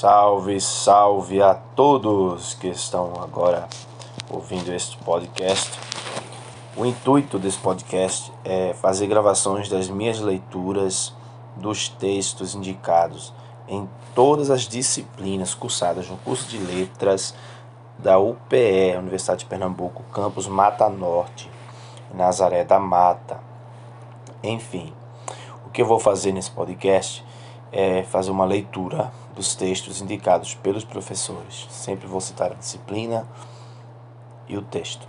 Salve, salve a todos que estão agora ouvindo este podcast. O intuito desse podcast é fazer gravações das minhas leituras dos textos indicados em todas as disciplinas cursadas no curso de letras da UPE, Universidade de Pernambuco, campus Mata Norte, Nazaré da Mata. Enfim, o que eu vou fazer nesse podcast é fazer uma leitura dos textos indicados pelos professores. Sempre vou citar a disciplina e o texto.